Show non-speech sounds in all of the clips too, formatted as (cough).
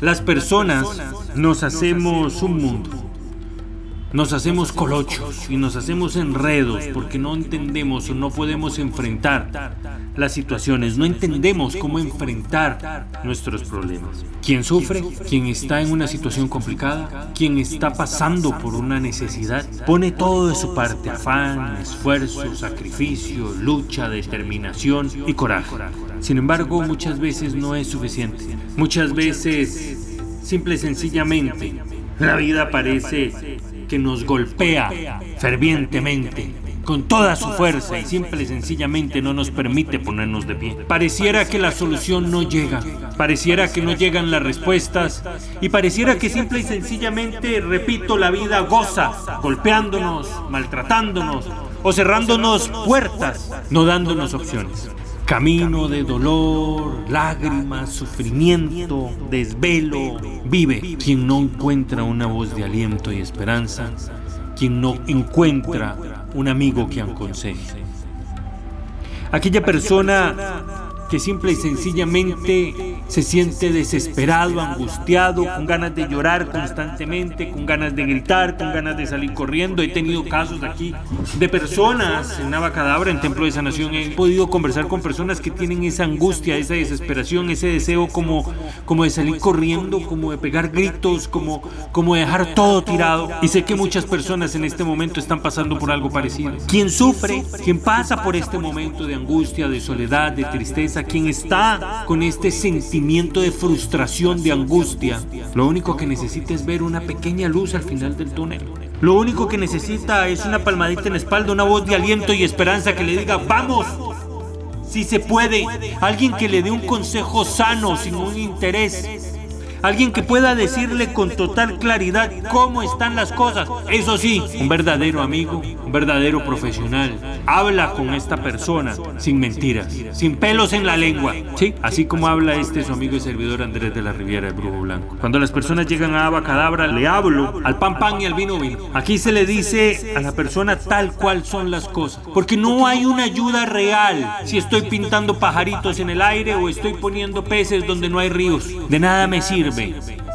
las personas nos hacemos un mundo. Nos hacemos colochos y nos hacemos enredos porque no entendemos o no podemos enfrentar las situaciones, no entendemos cómo enfrentar nuestros problemas. ¿Quién sufre? ¿Quién está en una situación complicada? ¿Quién está pasando por una necesidad? Pone todo de su parte, afán, esfuerzo, sacrificio, lucha, determinación y coraje. Sin embargo, muchas veces no es suficiente. Muchas veces Simple y sencillamente, la vida parece que nos golpea fervientemente, con toda su fuerza y simple y sencillamente no nos permite ponernos de pie. Pareciera que la solución no llega, pareciera que no llegan las respuestas y pareciera que simple y sencillamente, repito, la vida goza, golpeándonos, maltratándonos o cerrándonos puertas, no dándonos opciones. Camino de dolor, lágrimas, sufrimiento, desvelo, vive quien no encuentra una voz de aliento y esperanza, quien no encuentra un amigo que aconseje. Aquella persona que simple y sencillamente se siente desesperado, angustiado, con ganas de llorar constantemente, con ganas de gritar, con ganas de salir corriendo. He tenido casos aquí de personas en Navacadabra, en Templo de Sanación. He podido conversar con personas que tienen esa angustia, esa desesperación, ese deseo como, como de salir corriendo, como de pegar gritos, como, como de dejar todo tirado. Y sé que muchas personas en este momento están pasando por algo parecido. Quien sufre, quien pasa por este momento de angustia, de soledad, de tristeza, quien está con este sentimiento de frustración, de angustia, lo único que necesita es ver una pequeña luz al final del túnel. Lo único que necesita es una palmadita en la espalda, una voz de aliento y esperanza que le diga, vamos, si se puede. Alguien que le dé un consejo sano, sin un interés Alguien que pueda decirle con total claridad cómo están las cosas. Eso sí, un verdadero amigo, un verdadero profesional. Habla con esta persona sin mentiras, sin pelos en la lengua. Sí, así como habla este su amigo y servidor Andrés de la Riviera, el Brujo Blanco. Cuando las personas llegan a Abacadabra, le hablo al pan pan y al vino vino. Aquí se le dice a la persona tal cual son las cosas. Porque no hay una ayuda real si estoy pintando pajaritos en el aire o estoy poniendo peces donde no hay ríos. De nada me sirve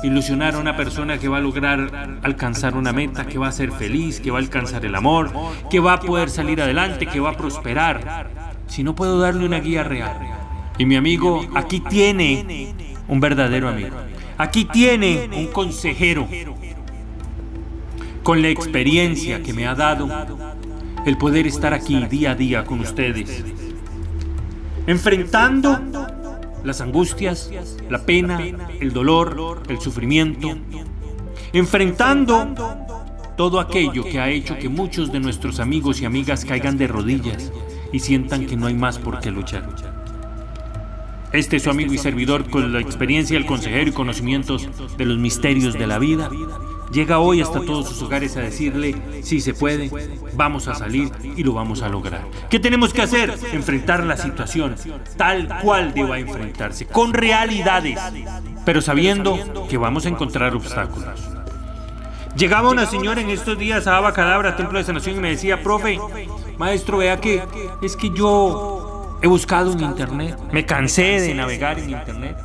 ilusionar a una persona que va a lograr alcanzar una meta, que va a ser feliz, que va a alcanzar el amor, que va a poder salir adelante, que va a prosperar, si no puedo darle una guía real. Y mi amigo aquí tiene un verdadero amigo. Aquí tiene un consejero con la experiencia que me ha dado el poder estar aquí día a día con ustedes, enfrentando las angustias, la pena, el dolor, el sufrimiento, enfrentando todo aquello que ha hecho que muchos de nuestros amigos y amigas caigan de rodillas y sientan que no hay más por qué luchar. Este es su amigo y servidor con la experiencia, el consejero y conocimientos de los misterios de la vida llega hoy hasta todos sus hogares a decirle, si se puede, vamos a salir y lo vamos a lograr. ¿Qué tenemos que hacer? Enfrentar la situación tal cual deba enfrentarse, con realidades, pero sabiendo que vamos a encontrar obstáculos. Llegaba una señora en estos días a Abacadabra, Templo de Sanación, y me decía, profe, maestro, vea que es que yo he buscado en internet, me cansé de navegar en internet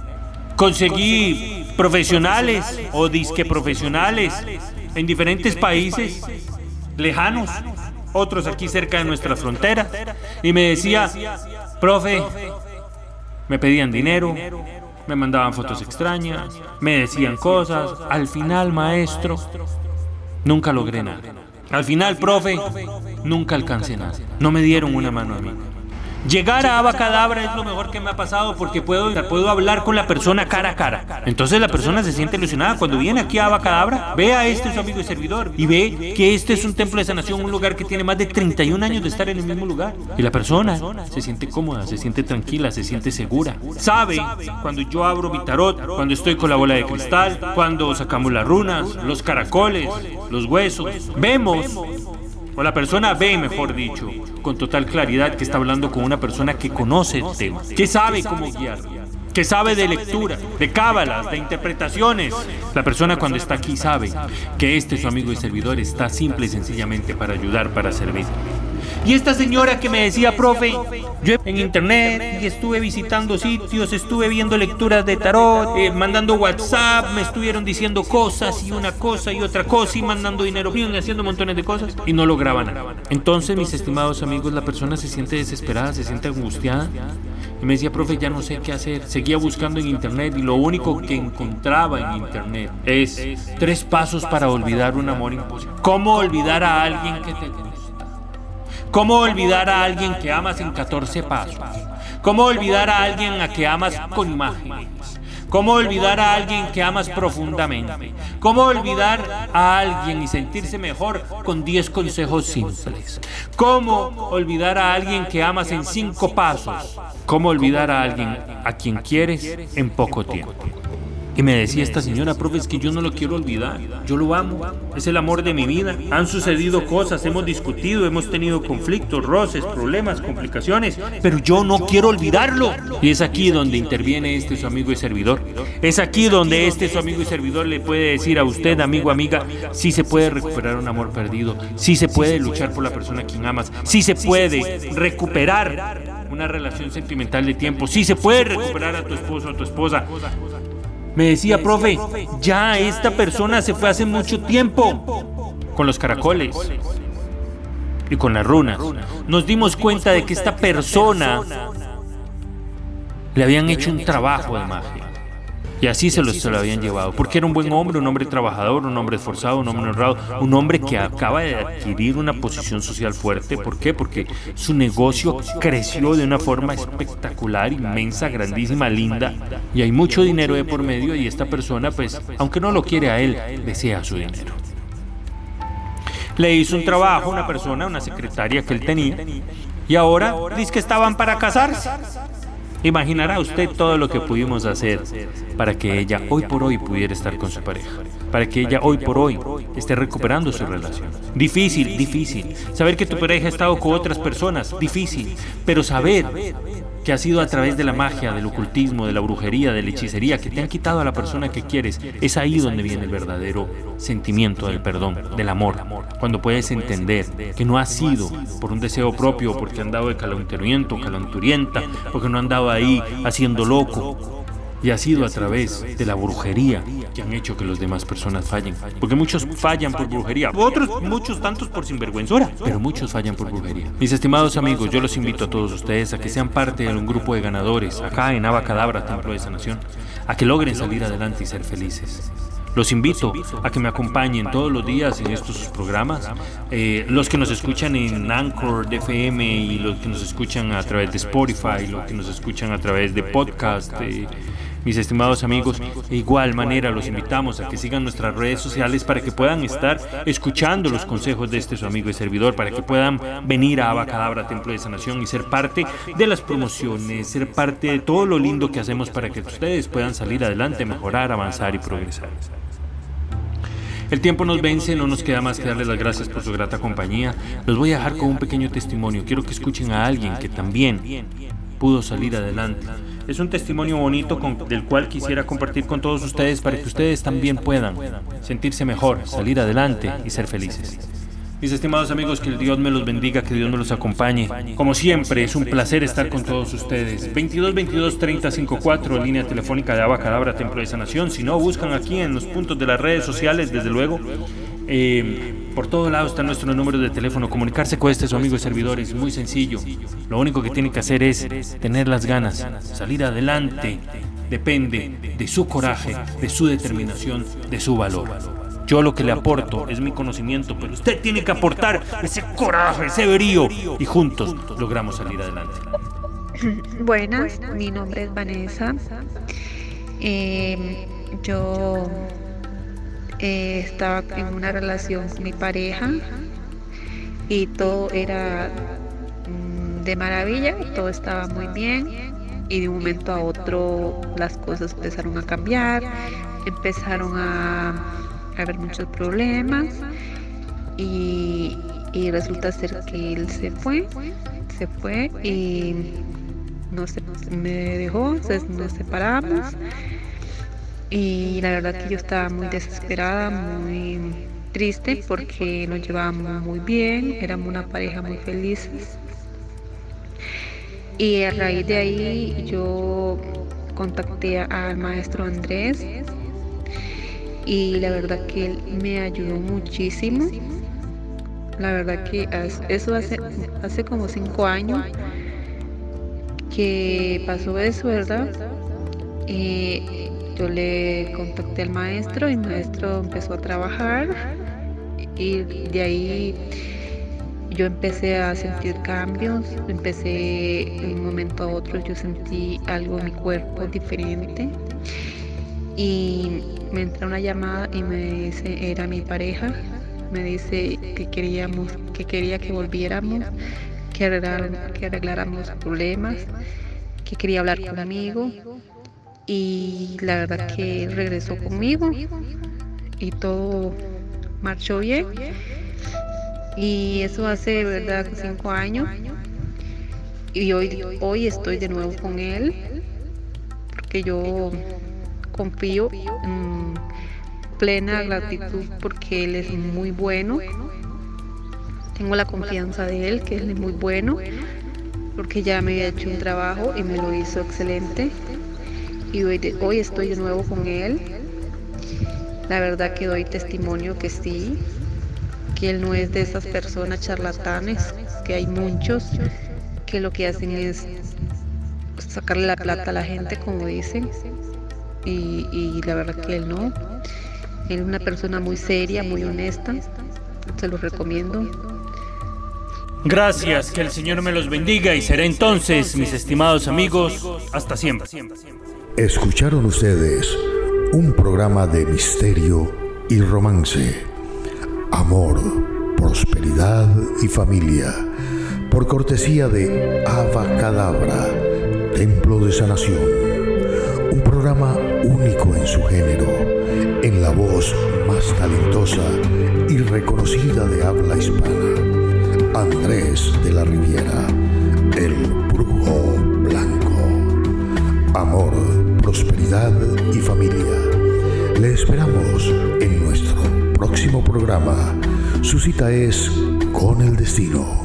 Conseguí profesionales o disque profesionales en diferentes países lejanos, otros aquí cerca de nuestra frontera. Y me decía, profe, me pedían dinero, me mandaban fotos extrañas, me decían cosas. Al final, maestro, nunca logré nada. Al final, profe, nunca alcancé nada. No me dieron una mano a mí. Llegar a Abacadabra es lo mejor que me ha pasado porque puedo, puedo hablar con la persona cara a cara. Entonces la persona se siente ilusionada cuando viene aquí a Abacadabra, ve a este su amigo y servidor y ve que este es un templo de sanación, un lugar que tiene más de 31 años de estar en el mismo lugar. Y la persona se siente cómoda, se siente tranquila, se siente segura. Sabe cuando yo abro mi tarot, cuando estoy con la bola de cristal, cuando sacamos las runas, los caracoles, los huesos. Vemos o la persona ve, mejor dicho, con total claridad que está hablando con una persona que conoce el tema, que sabe cómo guiar, que sabe de lectura, de cábalas, de interpretaciones. La persona cuando está aquí sabe que este su amigo y servidor está simple y sencillamente para ayudar, para servir. Y esta señora que me decía, profe, yo en internet y estuve visitando sitios, estuve viendo lecturas de tarot, eh, mandando WhatsApp, me estuvieron diciendo cosas y una cosa y otra cosa y mandando dinero y haciendo montones de cosas y no lograba nada. Entonces, mis estimados amigos, la persona se siente desesperada, se siente angustiada y me decía, profe, ya no sé qué hacer. Seguía buscando en internet y lo único que encontraba en internet es tres pasos para olvidar un amor imposible. ¿Cómo olvidar a alguien que te ¿Cómo olvidar a alguien que amas en 14 pasos? ¿Cómo olvidar a alguien a que amas con imágenes? ¿Cómo olvidar a alguien que amas profundamente? ¿Cómo olvidar a alguien y sentirse mejor con 10 consejos simples? ¿Cómo olvidar a alguien que amas en 5 pasos? ¿Cómo olvidar a alguien a quien quieres en poco tiempo? Y me decía esta señora, profe, es que yo no lo quiero olvidar. Yo lo amo. Es el amor de mi vida. Han sucedido cosas, hemos discutido, hemos tenido conflictos, roces, problemas, complicaciones. Pero yo no quiero olvidarlo. Y es aquí donde interviene este su amigo y servidor. Es aquí donde este su amigo y servidor le puede decir a usted, amigo, amiga, si se puede recuperar un amor perdido. Si se puede luchar por la persona a quien amas. Si se puede recuperar una relación sentimental de tiempo. Si se puede recuperar a tu esposo o a tu esposa. Me decía, profe, ya esta persona se fue hace mucho tiempo con los caracoles. y con las runas. Nos dimos cuenta de que esta persona le habían hecho un trabajo de magia. Y así se lo, se lo habían llevado. Porque era un buen hombre, un hombre trabajador, un hombre esforzado, un hombre honrado, un hombre que acaba de adquirir una posición social fuerte. ¿Por qué? Porque su negocio creció de una forma espectacular, inmensa, grandísima, linda. Y hay mucho dinero de por medio y esta persona, pues, aunque no lo quiere a él, desea su dinero. Le hizo un trabajo a una persona, una secretaria que él tenía, y ahora dice que estaban para casarse. Imaginará usted todo lo que pudimos hacer para que ella hoy por hoy pudiera estar con su pareja, para que ella hoy por hoy esté recuperando su relación. Difícil, difícil. Saber que tu pareja ha estado con otras personas, difícil. Pero saber que ha sido a través de la magia, del ocultismo, de la brujería, de la hechicería, que te han quitado a la persona que quieres, es ahí donde viene el verdadero sentimiento del perdón, del amor. Cuando puedes entender que no ha sido por un deseo propio, porque han dado de calenturiento, calenturienta, porque no han dado ahí haciendo loco, y ha sido a través de la brujería que han hecho que las demás personas fallen. Porque muchos fallan por brujería, otros muchos tantos por sinvergüenzura, pero muchos fallan por brujería. Mis estimados amigos, yo los invito a todos ustedes a que sean parte de un grupo de ganadores acá en Abacadabra, Templo de Sanación, a que logren salir adelante y ser felices. Los invito a que me acompañen todos los días en estos programas. Eh, los que nos escuchan en Anchor FM y los que nos escuchan a través de Spotify, los que nos escuchan a través de podcast. Eh, mis estimados amigos, de igual manera los invitamos a que sigan nuestras redes sociales para que puedan estar escuchando los consejos de este su amigo y servidor, para que puedan venir a Abacadabra Templo de Sanación y ser parte de las promociones, ser parte de todo lo lindo que hacemos para que ustedes puedan salir adelante, mejorar, avanzar y progresar. El tiempo nos vence, no nos queda más que darles las gracias por su grata compañía. Los voy a dejar con un pequeño testimonio. Quiero que escuchen a alguien que también pudo salir adelante es un testimonio bonito del cual quisiera compartir con todos ustedes para que ustedes también puedan sentirse mejor, salir adelante y ser felices. Mis estimados amigos, que Dios me los bendiga, que Dios me los acompañe. Como siempre, es un placer estar con todos ustedes. 22 22 30 54, línea telefónica de Abacadabra, Templo de Sanación. Si no, buscan aquí en los puntos de las redes sociales, desde luego. Eh, por todo lado está nuestro número de teléfono. Comunicarse con este su amigo y servidor es muy sencillo. Lo único que tiene que hacer es tener las ganas, salir adelante depende de su coraje, de su determinación, de su valor. Yo lo que le aporto es mi conocimiento, pero usted tiene que aportar ese coraje, ese brío, y juntos logramos salir adelante. (clears throat) Buenas, mi nombre es Vanessa. Eh, yo eh, estaba en una relación con mi pareja y todo era mm, de maravilla, todo estaba muy bien y de un momento a otro las cosas empezaron a cambiar, empezaron a, haber muchos problemas y, resulta ser que él se fue, se fue y no se, me dejó, nos separamos y la verdad que yo estaba muy desesperada, muy triste porque nos llevábamos muy bien, éramos una pareja muy felices. Y a raíz de ahí yo contacté al maestro Andrés y la verdad que él me ayudó muchísimo. La verdad que eso hace, hace como cinco años que pasó eso, ¿verdad? Eh, yo le contacté al maestro y el maestro empezó a trabajar y de ahí yo empecé a sentir cambios, empecé de un momento a otro, yo sentí algo en mi cuerpo diferente y me entra una llamada y me dice, era mi pareja, me dice que queríamos, que quería que volviéramos, que arregláramos, que arregláramos problemas, que quería hablar conmigo y la verdad que regresó conmigo y todo marchó bien. Y eso hace, ¿verdad?, cinco años. Y hoy, hoy estoy de nuevo con él, porque yo confío en plena gratitud porque él es muy bueno. Tengo la confianza de él, que él es muy bueno, porque ya me había hecho un trabajo y me lo hizo excelente. Y hoy, estoy de nuevo con él la verdad que doy testimonio que sí, que él no es de esas personas charlatanes, que hay muchos que lo que hacen es sacarle la plata a la gente, como dicen, y, la verdad que él no. Él es una persona muy seria, muy honesta, se lo recomiendo. Gracias, que el Señor me los bendiga y será entonces, mis estimados amigos, hasta siempre. Escucharon ustedes un programa de misterio y romance, amor, prosperidad y familia, por cortesía de Cadabra, Templo de Sanación, un programa único en su género, en la voz más talentosa y reconocida de habla hispana, Andrés de la Riviera, el brujo blanco. Amor, prosperidad y familia. Le esperamos en nuestro próximo programa. Su cita es con el destino.